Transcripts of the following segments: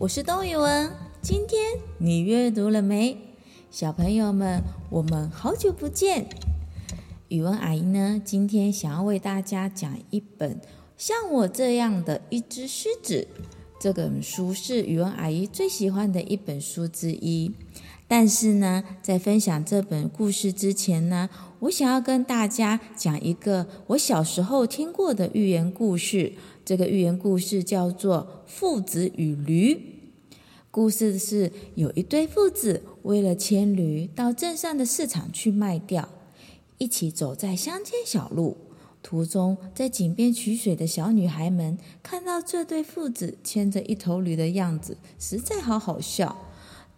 我是冬雨文。今天你阅读了没？小朋友们，我们好久不见。语文阿姨呢，今天想要为大家讲一本像我这样的一只狮子。这本书是语文阿姨最喜欢的一本书之一。但是呢，在分享这本故事之前呢，我想要跟大家讲一个我小时候听过的寓言故事。这个寓言故事叫做《父子与驴》。故事是有一对父子为了牵驴到镇上的市场去卖掉，一起走在乡间小路。途中，在井边取水的小女孩们看到这对父子牵着一头驴的样子，实在好好笑。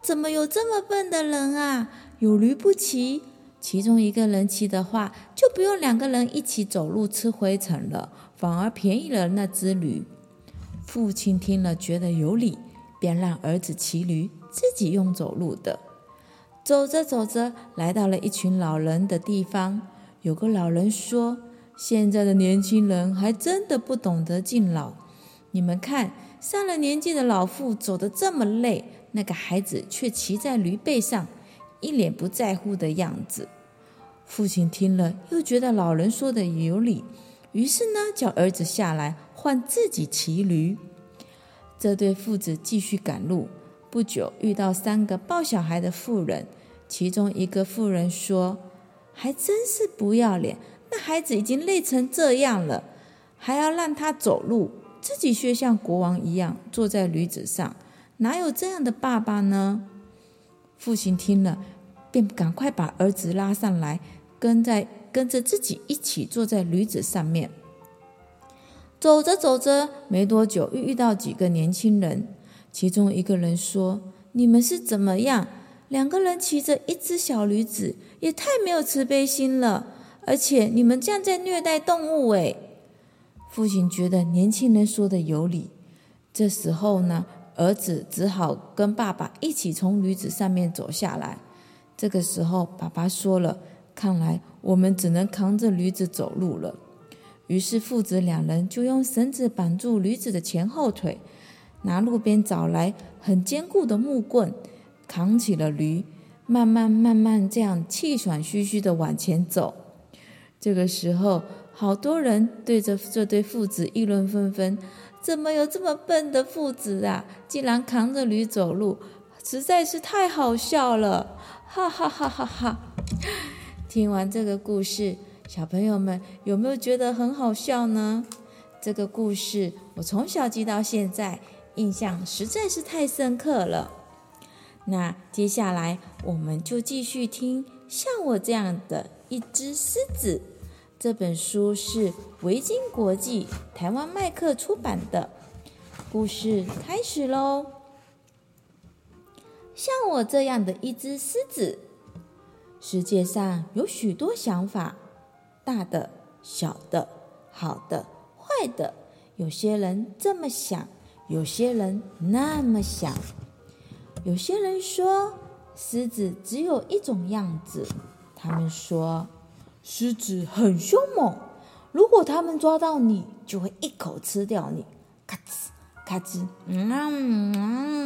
怎么有这么笨的人啊？有驴不骑，其中一个人骑的话，就不用两个人一起走路吃灰尘了，反而便宜了那只驴。父亲听了觉得有理，便让儿子骑驴，自己用走路的。走着走着，来到了一群老人的地方。有个老人说：“现在的年轻人还真的不懂得敬老。你们看，上了年纪的老妇走得这么累。”那个孩子却骑在驴背上，一脸不在乎的样子。父亲听了，又觉得老人说的有理，于是呢，叫儿子下来换自己骑驴。这对父子继续赶路，不久遇到三个抱小孩的妇人，其中一个妇人说：“还真是不要脸，那孩子已经累成这样了，还要让他走路，自己却像国王一样坐在驴子上。”哪有这样的爸爸呢？父亲听了，便赶快把儿子拉上来，跟在跟着自己一起坐在驴子上面。走着走着，没多久又遇到几个年轻人，其中一个人说：“你们是怎么样？两个人骑着一只小驴子，也太没有慈悲心了！而且你们这样在虐待动物。”诶，父亲觉得年轻人说的有理。这时候呢，儿子只好跟爸爸一起从驴子上面走下来。这个时候，爸爸说了：“看来我们只能扛着驴子走路了。”于是父子两人就用绳子绑住驴子的前后腿，拿路边找来很坚固的木棍，扛起了驴，慢慢慢慢这样气喘吁吁地往前走。这个时候，好多人对着这对父子议论纷纷。怎么有这么笨的父子啊？竟然扛着驴走路，实在是太好笑了！哈哈哈哈哈！听完这个故事，小朋友们有没有觉得很好笑呢？这个故事我从小记到现在，印象实在是太深刻了。那接下来我们就继续听像我这样的一只狮子。这本书是维京国际台湾麦克出版的。故事开始喽！像我这样的一只狮子，世界上有许多想法，大的、小的、好的、坏的。有些人这么想，有些人那么想。有些人说，狮子只有一种样子。他们说。狮子很凶猛，如果他们抓到你，就会一口吃掉你。咔吱咔吱，嗯嗯嗯嗯。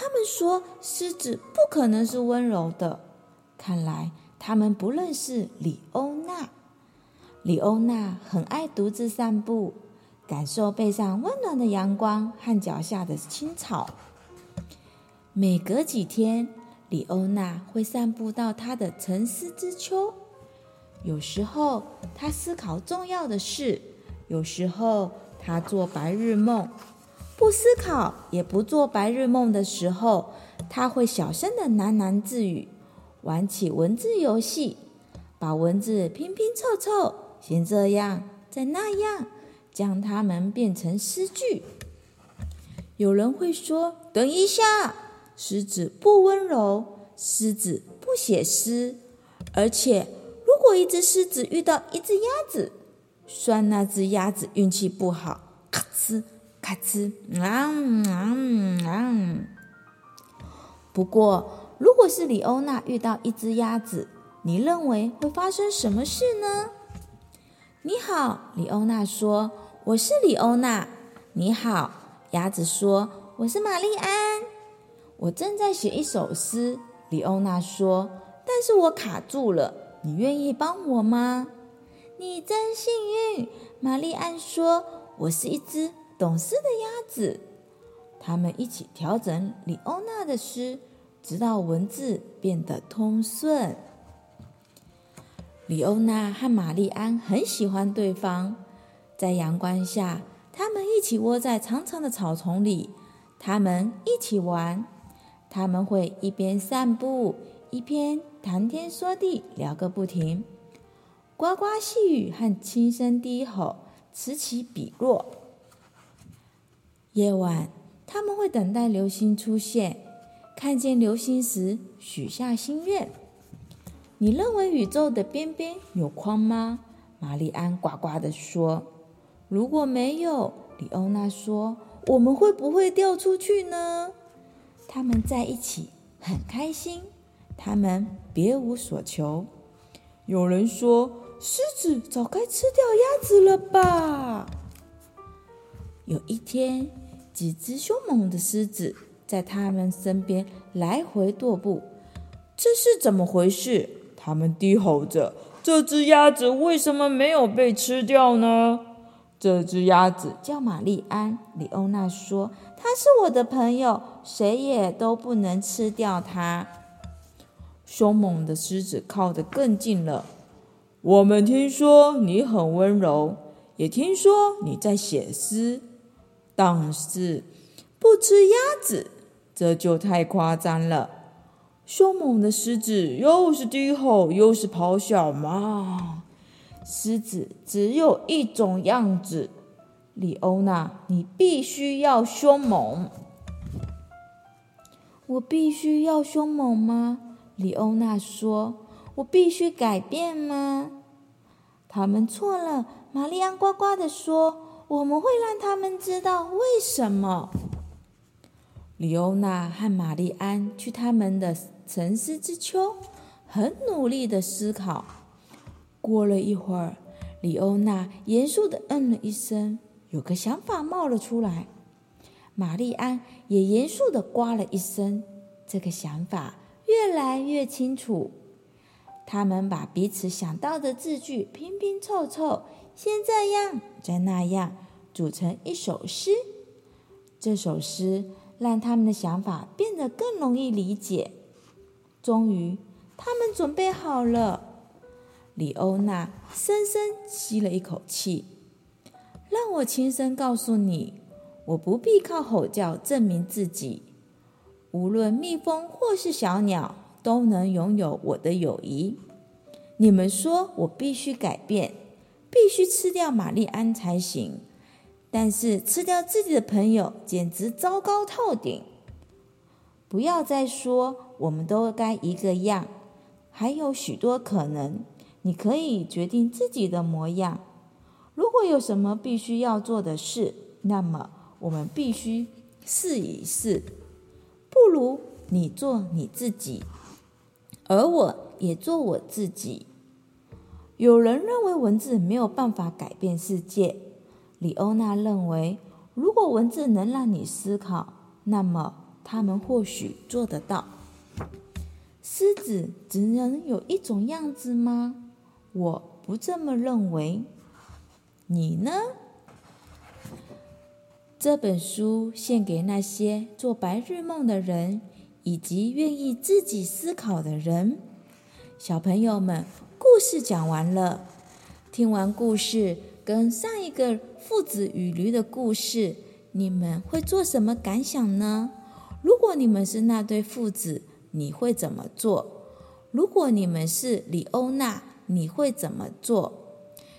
他们说狮子不可能是温柔的，看来他们不认识李欧娜。李欧娜很爱独自散步，感受背上温暖的阳光和脚下的青草。每隔几天。李欧娜会散步到她的沉思之丘，有时候她思考重要的事，有时候她做白日梦。不思考也不做白日梦的时候，他会小声的喃喃自语，玩起文字游戏，把文字拼拼凑凑，先这样，再那样，将它们变成诗句。有人会说：“等一下。”狮子不温柔，狮子不写诗，而且如果一只狮子遇到一只鸭子，算那只鸭子运气不好，咔哧咔哧，啊啊啊！不过，如果是李欧娜遇到一只鸭子，你认为会发生什么事呢？你好，李欧娜说：“我是李欧娜。”你好，鸭子说：“我是玛丽安，我正在写一首诗。”李欧娜说：“但是我卡住了，你愿意帮我吗？”你真幸运，玛丽安说：“我是一只懂事的鸭子。”他们一起调整李欧娜的诗，直到文字变得通顺。李欧娜和玛丽安很喜欢对方，在阳光下，他们一起窝在长长的草丛里，他们一起玩，他们会一边散步，一边谈天说地，聊个不停。呱呱细语和轻声低吼此起彼落。夜晚，他们会等待流星出现，看见流星时许下心愿。你认为宇宙的边边有框吗？玛丽安呱呱地说。如果没有，李欧娜说，我们会不会掉出去呢？他们在一起很开心，他们别无所求。有人说。狮子早该吃掉鸭子了吧？有一天，几只凶猛的狮子在他们身边来回踱步。这是怎么回事？他们低吼着：“这只鸭子为什么没有被吃掉呢？”这只鸭子叫玛丽安。李欧娜说：“它是我的朋友，谁也都不能吃掉它。”凶猛的狮子靠得更近了。我们听说你很温柔，也听说你在写诗，但是不吃鸭子，这就太夸张了。凶猛的狮子又是低吼又是咆哮吗？狮子只有一种样子。李欧娜，你必须要凶猛。我必须要凶猛吗？李欧娜说。我必须改变吗？他们错了。玛丽安呱呱地说：“我们会让他们知道为什么。”李欧娜和玛丽安去他们的沉思之丘，很努力的思考。过了一会儿，李欧娜严肃地嗯了一声，有个想法冒了出来。玛丽安也严肃地呱了一声，这个想法越来越清楚。他们把彼此想到的字句拼拼凑凑，先这样，再那样，组成一首诗。这首诗让他们的想法变得更容易理解。终于，他们准备好了。李欧娜深深吸了一口气，让我轻声告诉你：我不必靠吼叫证明自己。无论蜜蜂或是小鸟。都能拥有我的友谊。你们说我必须改变，必须吃掉玛丽安才行。但是吃掉自己的朋友简直糟糕透顶。不要再说我们都该一个样，还有许多可能。你可以决定自己的模样。如果有什么必须要做的事，那么我们必须试一试。不如你做你自己。而我也做我自己。有人认为文字没有办法改变世界，李欧娜认为，如果文字能让你思考，那么他们或许做得到。狮子只能有一种样子吗？我不这么认为。你呢？这本书献给那些做白日梦的人。以及愿意自己思考的人，小朋友们，故事讲完了。听完故事，跟上一个父子与驴的故事，你们会做什么感想呢？如果你们是那对父子，你会怎么做？如果你们是李欧娜，你会怎么做？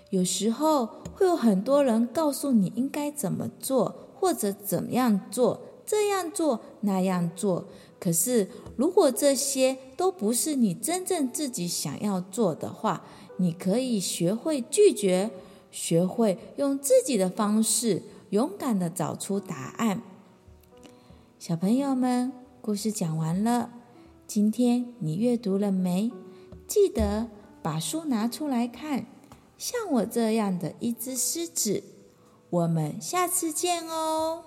有时候会有很多人告诉你应该怎么做，或者怎么样做，这样做，那样做。可是，如果这些都不是你真正自己想要做的话，你可以学会拒绝，学会用自己的方式勇敢地找出答案。小朋友们，故事讲完了，今天你阅读了没？记得把书拿出来看。像我这样的一只狮子，我们下次见哦。